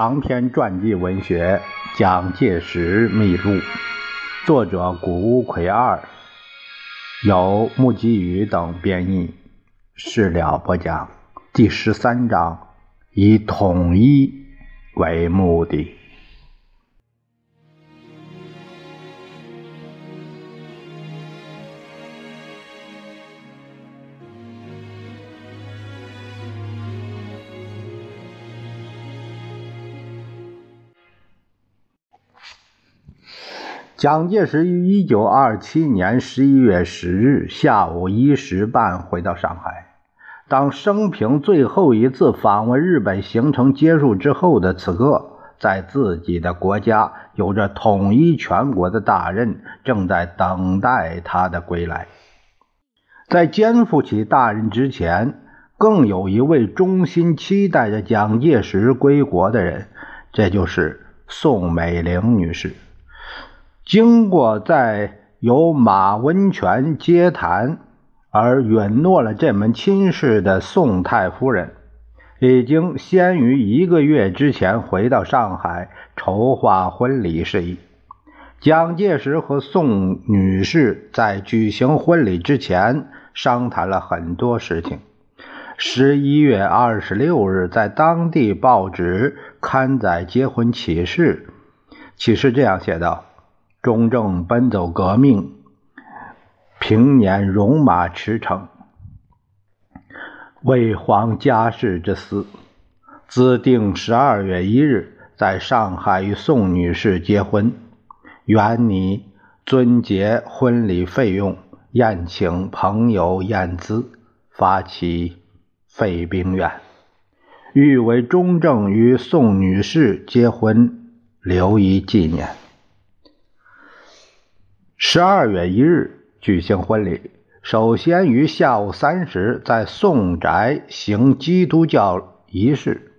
长篇传记文学《蒋介石秘录》，作者谷乌奎二，由木吉宇等编译。事了播讲第十三章，以统一为目的。蒋介石于一九二七年十一月十日下午一时半回到上海。当生平最后一次访问日本行程结束之后的此刻，在自己的国家有着统一全国的大任，正在等待他的归来。在肩负起大任之前，更有一位衷心期待着蒋介石归国的人，这就是宋美龄女士。经过在由马温泉接谈而允诺了这门亲事的宋太夫人，已经先于一个月之前回到上海筹划婚礼事宜。蒋介石和宋女士在举行婚礼之前商谈了很多事情。十一月二十六日，在当地报纸刊载结婚启事，启事这样写道。中正奔走革命，平年戎马驰骋，为皇家事之私。自定十二月一日在上海与宋女士结婚，原拟遵结婚礼费用，宴请朋友宴资，发起废兵院，欲为中正与宋女士结婚留一纪念。十二月一日举行婚礼，首先于下午三时在宋宅行基督教仪式，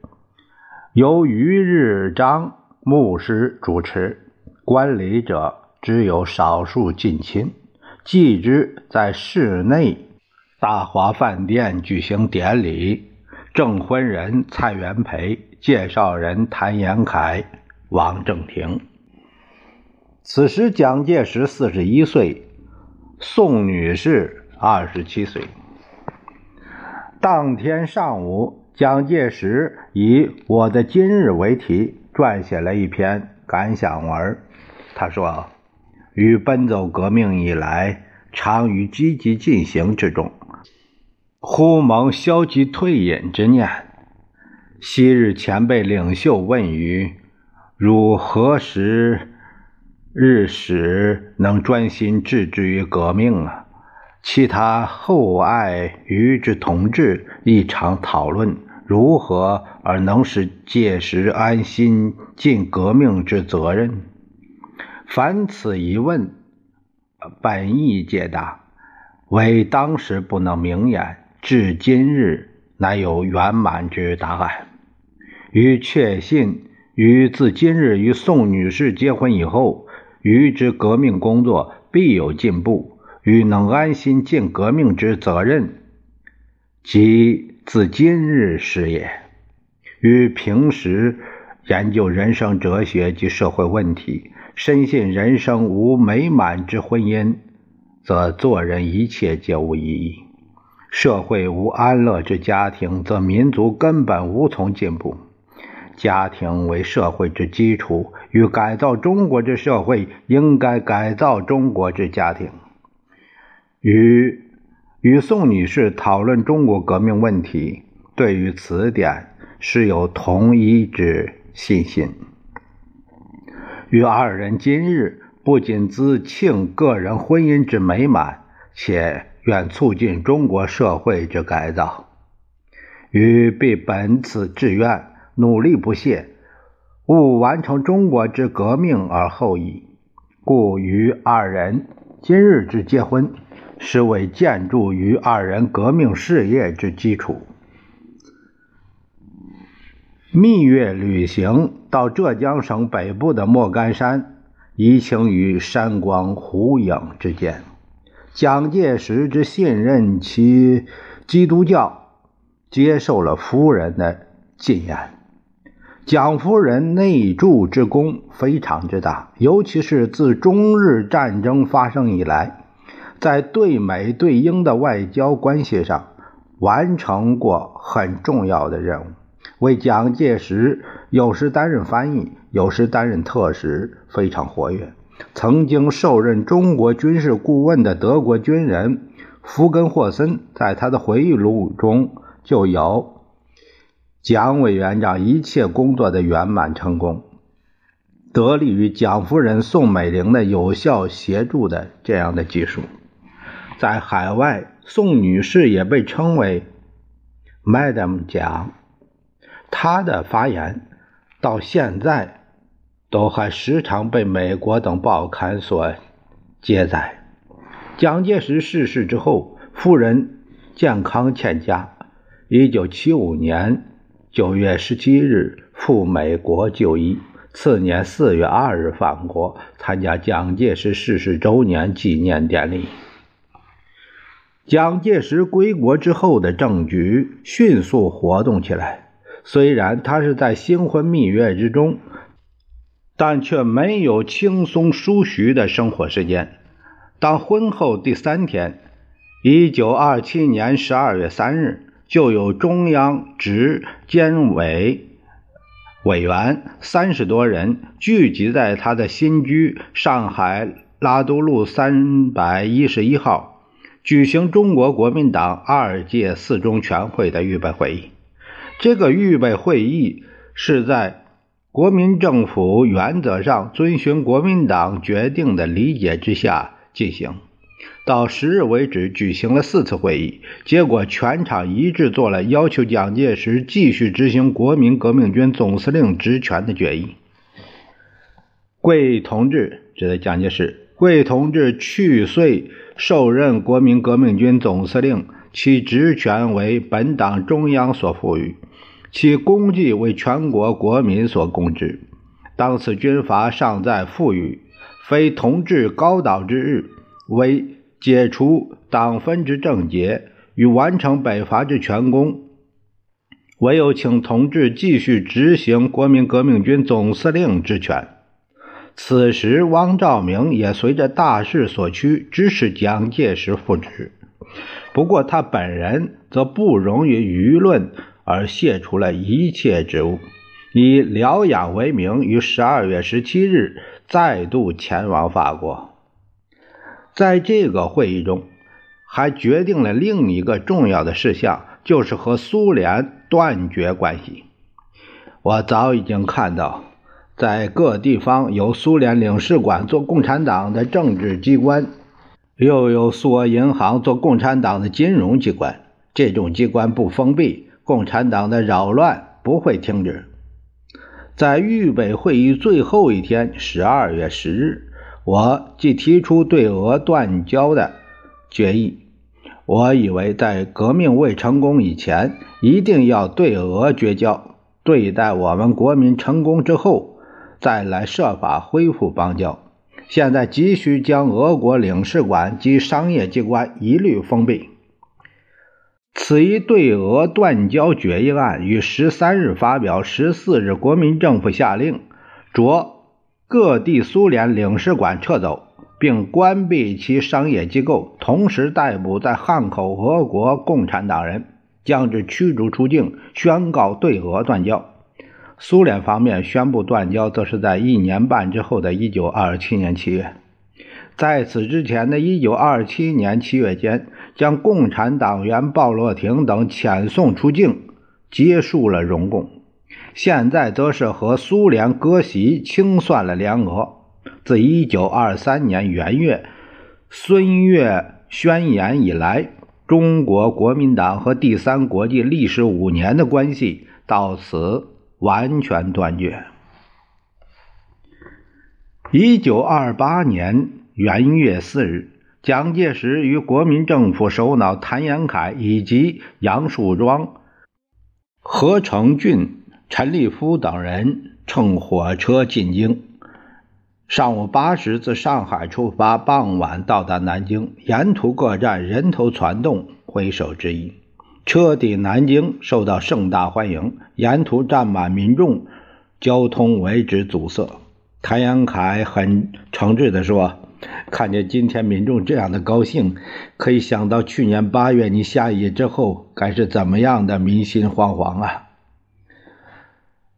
由于日章牧师主持，观礼者只有少数近亲。继之在室内大华饭店举行典礼，证婚人蔡元培，介绍人谭延闿、王正廷。此时，蒋介石四十一岁，宋女士二十七岁。当天上午，蒋介石以“我的今日”为题，撰写了一篇感想文。他说：“与奔走革命以来，常于积极进行之中，忽蒙消极退隐之念。昔日前辈领袖问于：汝何时？”日使能专心致志于革命啊！其他厚爱与之同志一场讨论，如何而能使届时安心尽革命之责任？凡此一问，本意解答，为当时不能明言，至今日乃有圆满之答案。于确信于自今日与宋女士结婚以后。于之革命工作必有进步，与能安心尽革命之责任，即自今日始也。与平时研究人生哲学及社会问题，深信人生无美满之婚姻，则做人一切皆无意义；社会无安乐之家庭，则民族根本无从进步。家庭为社会之基础，与改造中国之社会，应该改造中国之家庭。与与宋女士讨论中国革命问题，对于此点是有同一之信心。与二人今日不仅自庆个人婚姻之美满，且愿促进中国社会之改造，与必本此志愿。努力不懈，务完成中国之革命而后已。故于二人今日之结婚，是为建筑于二人革命事业之基础。蜜月旅行到浙江省北部的莫干山，移情于山光湖影之间。蒋介石之信任其基督教，接受了夫人的进言。蒋夫人内助之功非常之大，尤其是自中日战争发生以来，在对美对英的外交关系上完成过很重要的任务。为蒋介石有时担任翻译，有时担任特使，非常活跃。曾经受任中国军事顾问的德国军人福根霍森，在他的回忆录中就有蒋委员长一切工作的圆满成功，得力于蒋夫人宋美龄的有效协助的这样的技术。在海外，宋女士也被称为 “Madam 蒋”。她的发言到现在都还时常被美国等报刊所接载。蒋介石逝世之后，夫人健康欠佳，一九七五年九月十七日赴美国就医，次年四月二日返国参加蒋介石逝世周年纪念典礼。蒋介石归国之后的政局迅速活动起来。虽然他是在新婚蜜月之中，但却没有轻松舒徐的生活时间。当婚后第三天，一九二七年十二月三日，就有中央执监委委员三十多人聚集在他的新居上海拉都路三百一十一号，举行中国国民党二届四中全会的预备会议。这个预备会议是在国民政府原则上遵循国民党决定的理解之下进行。到十日为止，举行了四次会议，结果全场一致做了要求蒋介石继续执行国民革命军总司令职权的决议。桂同志指的蒋介石，桂同志去岁受任国民革命军总司令，其职权为本党中央所赋予。其功绩为全国国民所公知。当此军阀尚在富裕，非同治高岛之日，为解除党分之症结与完成北伐之全功，唯有请同志继续执行国民革命军总司令之权。此时，汪兆铭也随着大势所趋，支持蒋介石复职。不过，他本人则不容于舆论。而卸除了一切职务，以疗养为名，于十二月十七日再度前往法国。在这个会议中，还决定了另一个重要的事项，就是和苏联断绝关系。我早已经看到，在各地方有苏联领事馆做共产党的政治机关，又有苏俄银行做共产党的金融机关。这种机关不封闭。共产党的扰乱不会停止。在预备会议最后一天，十二月十日，我即提出对俄断交的决议。我以为在革命未成功以前，一定要对俄绝交；对待我们国民成功之后，再来设法恢复邦交。现在急需将俄国领事馆及商业机关一律封闭。此一对俄断交决议案于十三日发表，十四日国民政府下令，着各地苏联领事馆撤走，并关闭其商业机构，同时逮捕在汉口俄国共产党人，将之驱逐出境，宣告对俄断交。苏联方面宣布断交，则是在一年半之后的一九二七年七月。在此之前的一九二七年七月间。将共产党员鲍洛廷等遣送出境，结束了荣共。现在则是和苏联割席，清算了联俄。自1923年元月孙岳宣言以来，中国国民党和第三国际历时五年的关系到此完全断绝。1928年元月四日。蒋介石与国民政府首脑谭延闿以及杨树庄、何成俊、陈立夫等人乘火车进京。上午八时自上海出发，傍晚到达南京。沿途各站人头攒动，挥手致意。车抵南京，受到盛大欢迎。沿途站满民众，交通为之阻塞。谭延闿很诚挚地说：“看见今天民众这样的高兴，可以想到去年八月你下野之后，该是怎么样的民心惶惶啊！”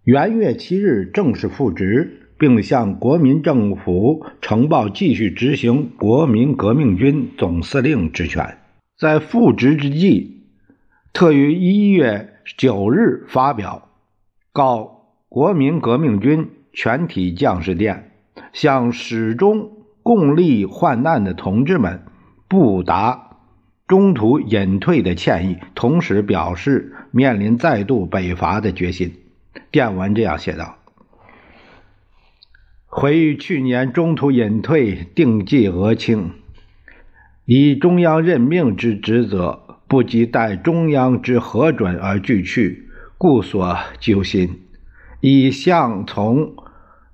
元月七日正式复职，并向国民政府呈报继续执行国民革命军总司令职权。在复职之际，特于一月九日发表告国民革命军。全体将士电向始终共历患难的同志们不达中途隐退的歉意，同时表示面临再度北伐的决心。电文这样写道：“回忆去年中途隐退，定计俄清，以中央任命之职责，不及待中央之核准而拒去，故所揪心。以向从。”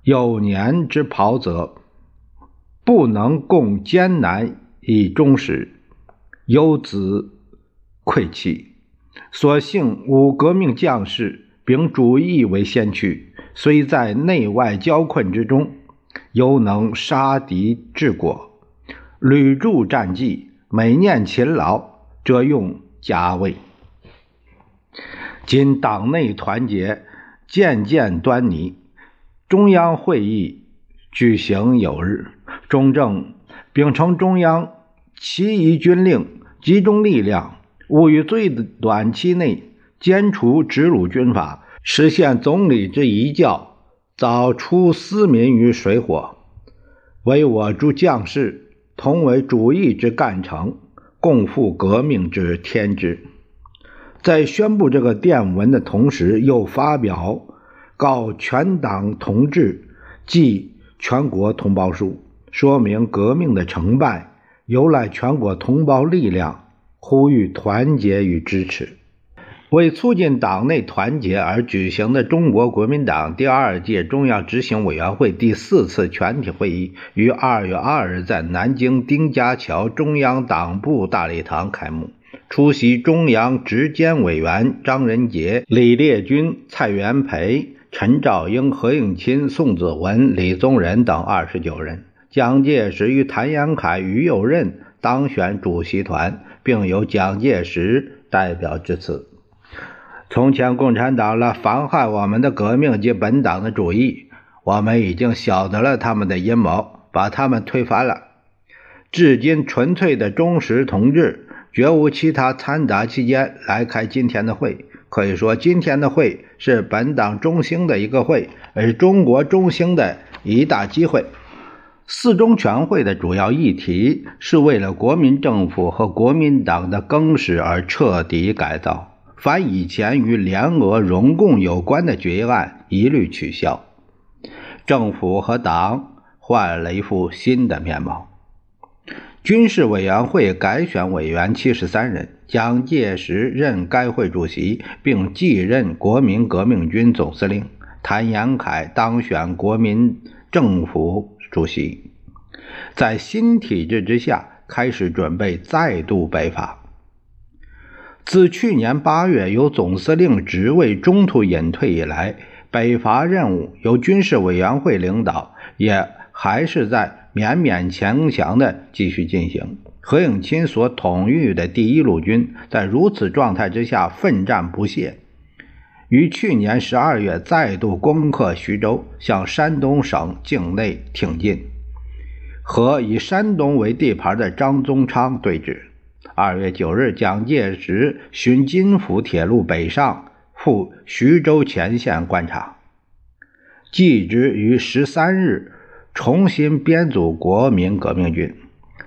有年之袍泽，不能共艰难以终始，忧子愧弃。所幸吾革命将士秉主义为先驱，虽在内外交困之中，犹能杀敌治国，屡著战绩，每念勤劳，则用加位。今党内团结渐渐端倪。中央会议举行有日，中正秉承中央其遗军令，集中力量，务于最短期内歼除直鲁军阀，实现总理之遗教，早出私民于水火，为我诸将士同为主义之干城，共赴革命之天职。在宣布这个电文的同时，又发表。告全党同志即全国同胞书，说明革命的成败由赖全国同胞力量，呼吁团结与支持。为促进党内团结而举行的中国国民党第二届中央执行委员会第四次全体会议于二月二日在南京丁家桥中央党部大礼堂开幕。出席中央执监委员张仁杰、李烈钧、蔡元培。陈兆英、何应钦、宋子文、李宗仁等二十九人，蒋介石与谭延闿、于右任当选主席团，并由蒋介石代表致辞。从前共产党了妨害我们的革命及本党的主义，我们已经晓得了他们的阴谋，把他们推翻了。至今，纯粹的忠实同志，绝无其他掺杂期间来开今天的会。可以说，今天的会是本党中兴的一个会，是中国中兴的一大机会。四中全会的主要议题是为了国民政府和国民党的更始而彻底改造，凡以前与联俄、容共有关的决议案一律取消，政府和党换了一副新的面貌。军事委员会改选委员七十三人，蒋介石任该会主席，并继任国民革命军总司令。谭延闿当选国民政府主席，在新体制之下，开始准备再度北伐。自去年八月由总司令职位中途隐退以来，北伐任务由军事委员会领导，也还是在。勉勉强强地继续进行。何应钦所统御的第一路军在如此状态之下奋战不懈，于去年十二月再度攻克徐州，向山东省境内挺进，和以山东为地盘的张宗昌对峙。二月九日，蒋介石循津浦铁路北上，赴徐州前线观察，继之于十三日。重新编组国民革命军，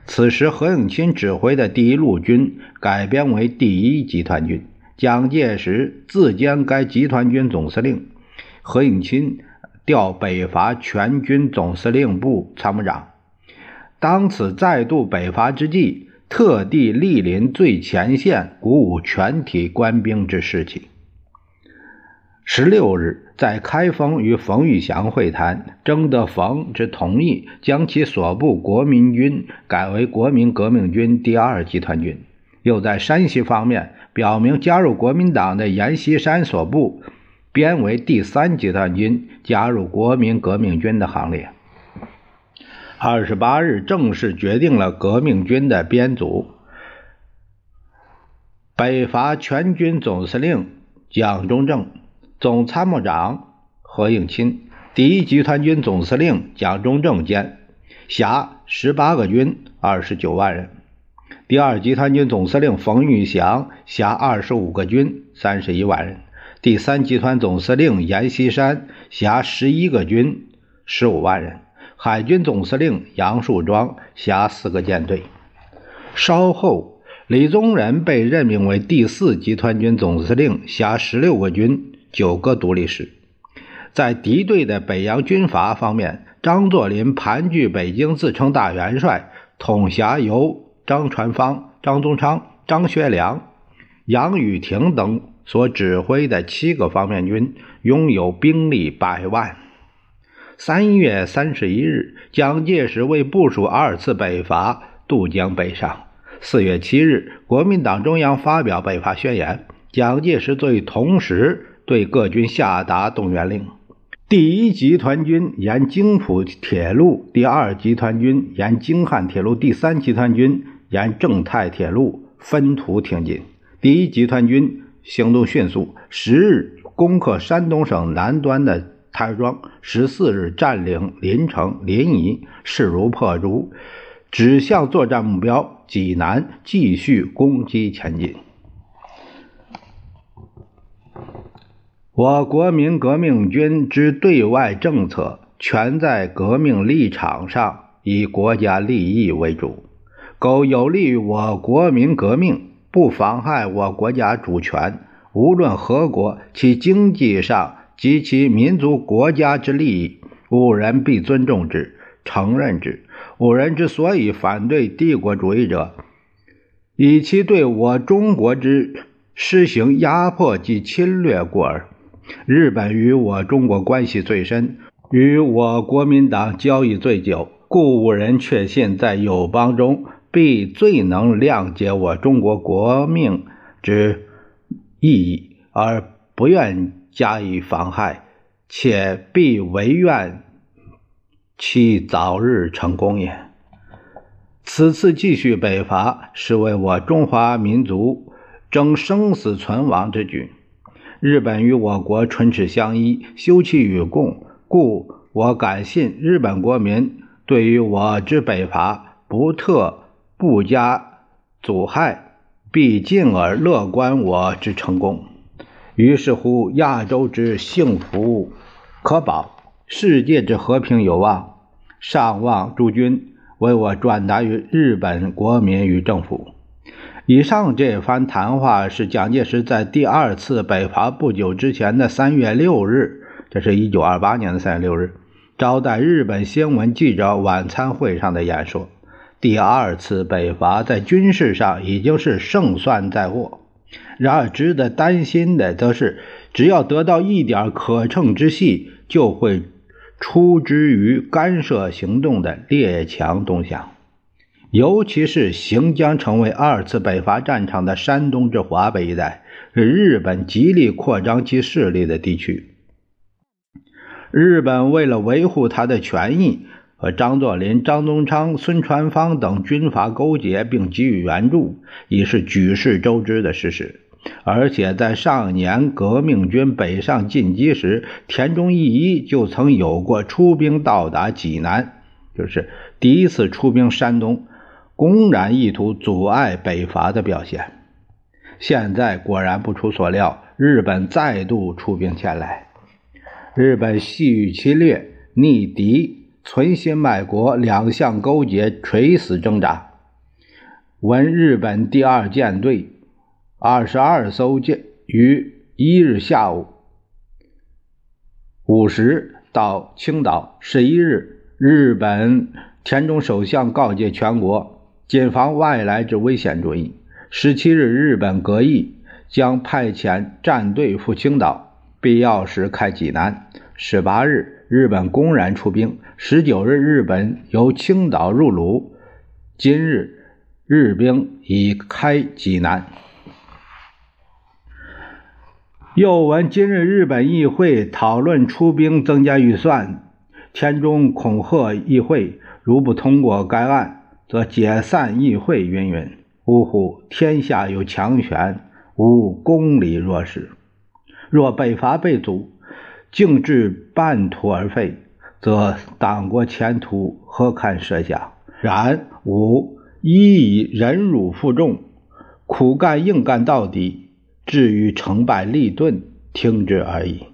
此时何应钦指挥的第一路军改编为第一集团军，蒋介石自兼该集团军总司令，何应钦调北伐全军总司令部参谋长。当此再度北伐之际，特地莅临最前线，鼓舞全体官兵之士气。十六日，在开封与冯玉祥会谈，征得冯之同意，将其所部国民军改为国民革命军第二集团军。又在山西方面表明，加入国民党的阎锡山所部编为第三集团军，加入国民革命军的行列。二十八日，正式决定了革命军的编组。北伐全军总司令蒋中正，总参谋长何应钦，第一集团军总司令蒋中正兼，辖十八个军，二十九万人。第二集团军总司令冯玉祥，辖二十五个军，三十一万人。第三集团总司令阎锡山，辖十一个军，十五万人。海军总司令杨树庄，辖四个舰队。稍后，李宗仁被任命为第四集团军总司令，辖十六个军，九个独立师。在敌对的北洋军阀方面，张作霖盘踞北京，自称大元帅，统辖由张传芳、张宗昌、张学良、杨宇霆等所指挥的七个方面军，拥有兵力百万。三月三十一日，蒋介石为部署二次北伐，渡江北上。四月七日，国民党中央发表北伐宣言，蒋介石作为同时对各军下达动员令。第一集团军沿京浦铁路，第二集团军沿京汉铁路，第三集团军沿正太铁路分途挺进。第一集团军行动迅速，十日攻克山东省南端的。台庄十四日占领临城、临沂，势如破竹，指向作战目标济南，继续攻击前进。我国民革命军之对外政策，全在革命立场上以国家利益为主，苟有利于我国民革命，不妨害我国家主权，无论何国，其经济上。及其民族国家之利益，吾人必尊重之、承认之。吾人之所以反对帝国主义者，以其对我中国之施行压迫及侵略故耳。日本与我中国关系最深，与我国民党交易最久，故吾人确信，在友邦中必最能谅解我中国国命之意义，而不愿。加以妨害，且必唯愿其早日成功也。此次继续北伐，是为我中华民族争生死存亡之举。日本与我国唇齿相依，休戚与共，故我敢信日本国民对于我之北伐不特不加阻害，必进而乐观我之成功。于是乎，亚洲之幸福可保，世界之和平有望。上望诸君为我转达于日本国民与政府。以上这番谈话是蒋介石在第二次北伐不久之前的三月六日，这是一九二八年的三月六日，招待日本新闻记者晚餐会上的演说。第二次北伐在军事上已经是胜算在握。然而，值得担心的则是，只要得到一点可乘之隙，就会出之于干涉行动的列强东向，尤其是行将成为二次北伐战场的山东至华北一带，是日本极力扩张其势力的地区。日本为了维护他的权益。和张作霖、张宗昌、孙传芳等军阀勾结，并给予援助，已是举世周知的事实。而且在上年革命军北上进击时，田中义一就曾有过出兵到达济南，就是第一次出兵山东，公然意图阻碍北伐的表现。现在果然不出所料，日本再度出兵前来。日本细雨侵略，逆敌。存心卖国，两相勾结，垂死挣扎。闻日本第二舰队二十二艘舰于一日下午五时到青岛。十一日，日本田中首相告诫全国，谨防外来之危险主义。十七日，日本阁议将派遣战队赴青岛，必要时开济南。十八日。日本公然出兵。十九日，日本由青岛入鲁。今日，日兵已开济南。又闻今日日本议会讨论出兵增加预算，田中恐吓议会，如不通过该案，则解散议会。云云，呜呼！天下有强权，无公理若是。若北伐被阻，竟至半途而废，则党国前途何堪设想？然吾一以忍辱负重，苦干硬干到底。至于成败立顿，听之而已。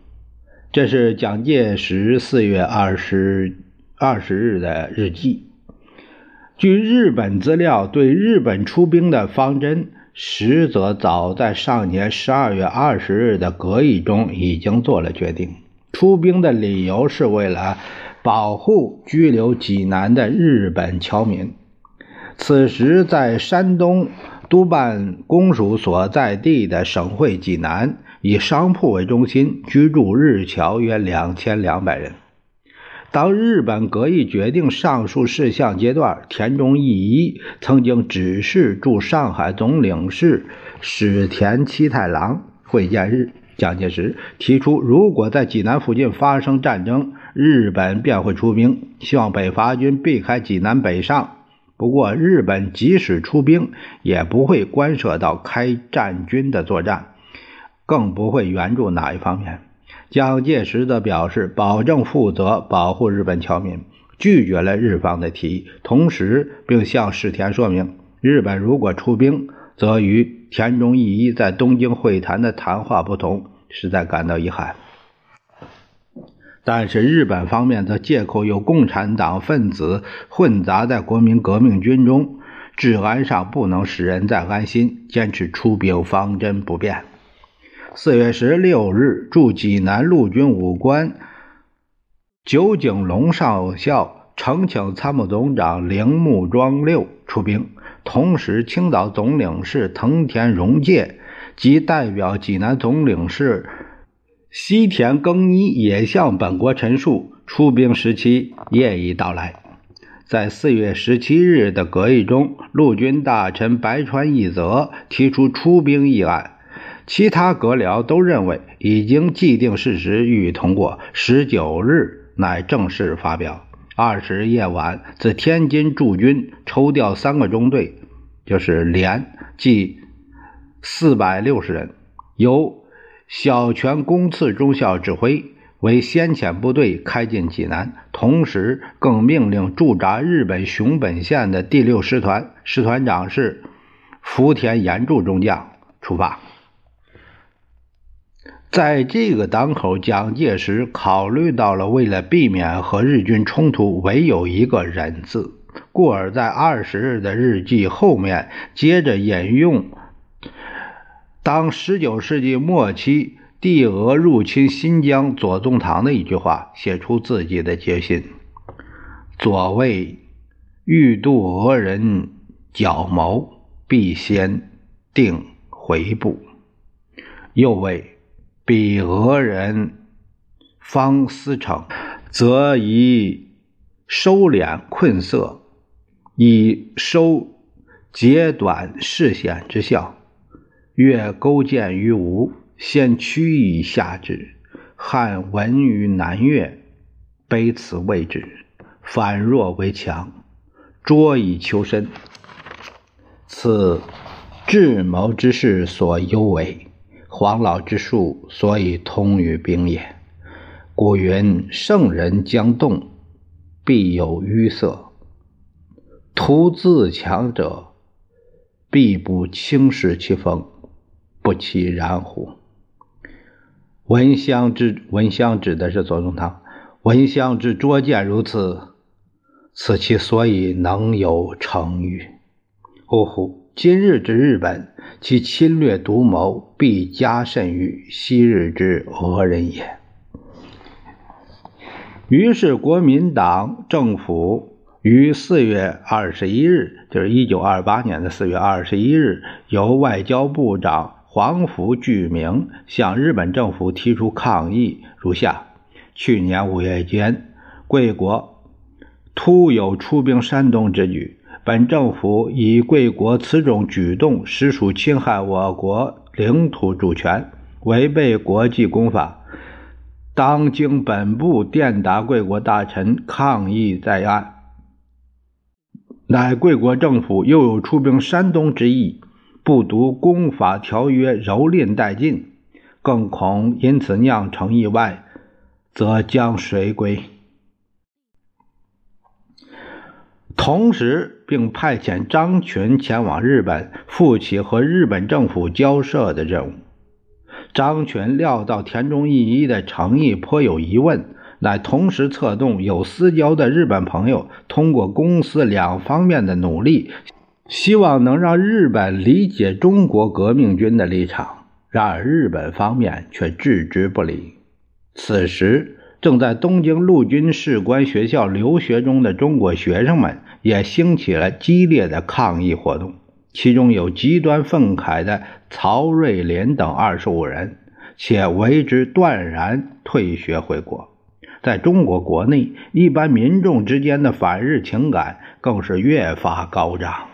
这是蒋介石四月二十二十日的日记。据日本资料，对日本出兵的方针，实则早在上年十二月二十日的阁议中已经做了决定。出兵的理由是为了保护拘留济南的日本侨民。此时在山东。督办公署所在地的省会济南，以商铺为中心，居住日侨约两千两百人。当日本阁议决定上述事项阶段，田中义一曾经指示驻上海总领事史田七太郎会见日蒋介石，提出如果在济南附近发生战争，日本便会出兵，希望北伐军避开济南北上。不过，日本即使出兵，也不会关涉到开战军的作战，更不会援助哪一方面。蒋介石则表示，保证负责保护日本侨民，拒绝了日方的提议。同时，并向世田说明，日本如果出兵，则与田中义一在东京会谈的谈话不同，实在感到遗憾。但是日本方面则借口有共产党分子混杂在国民革命军中，治安上不能使人再安心，坚持出兵方针不变。四月十六日，驻济南陆军武官酒井隆少校呈请参谋总长铃木庄六出兵，同时青岛总领事藤田荣介及代表济南总领事。西田耕一也向本国陈述，出兵时期业已到来。在四月十七日的阁议中，陆军大臣白川义则提出出兵议案，其他阁僚都认为已经既定事实，予以通过。十九日乃正式发表。二十日夜晚，自天津驻军抽调三个中队，就是连，计四百六十人，由。小泉公次中校指挥为先遣部队开进济南，同时更命令驻扎日本熊本县的第六师团师团长是福田严助中将出发。在这个当口，蒋介石考虑到了为了避免和日军冲突，唯有一个忍字，故而在二十日的日记后面接着引用。当十九世纪末期帝俄入侵新疆左宗棠的一句话，写出自己的决心：左为欲渡俄人角谋，必先定回部；右为彼俄人方思成，则宜收敛困色，以收截短视险之效。越勾践于吴，先屈以下之；汉闻于南越，卑此位置，反弱为强，卓以求身。此智谋之士所尤为，黄老之术所以通于兵也。古云：圣人将动，必有淤色；图自强者，必不轻视其锋。不其然乎？闻香之闻香指的是左宗棠，闻香之拙见如此，此其所以能有成与？呜呼！今日之日本，其侵略独谋，必加甚于昔日之俄人也。于是，国民党政府于四月二十一日，就是一九二八年的四月二十一日，由外交部长。黄福聚明向日本政府提出抗议如下：去年五月间，贵国突有出兵山东之举，本政府以贵国此种举动实属侵害我国领土主权，违背国际公法，当经本部电达贵国大臣抗议在案，乃贵国政府又有出兵山东之意，不读公法条约，蹂躏殆尽，更恐因此酿成意外，则将谁归？同时，并派遣张群前往日本，负起和日本政府交涉的任务。张群料到田中义一的诚意颇有疑问，乃同时策动有私交的日本朋友，通过公司两方面的努力，希望能让日本理解中国革命军的立场。然而，日本方面却置之不理。此时，正在东京陆军士官学校留学中的中国学生们。也兴起了激烈的抗议活动，其中有极端愤慨的曹瑞林等二十五人，且为之断然退学回国。在中国国内，一般民众之间的反日情感更是越发高涨。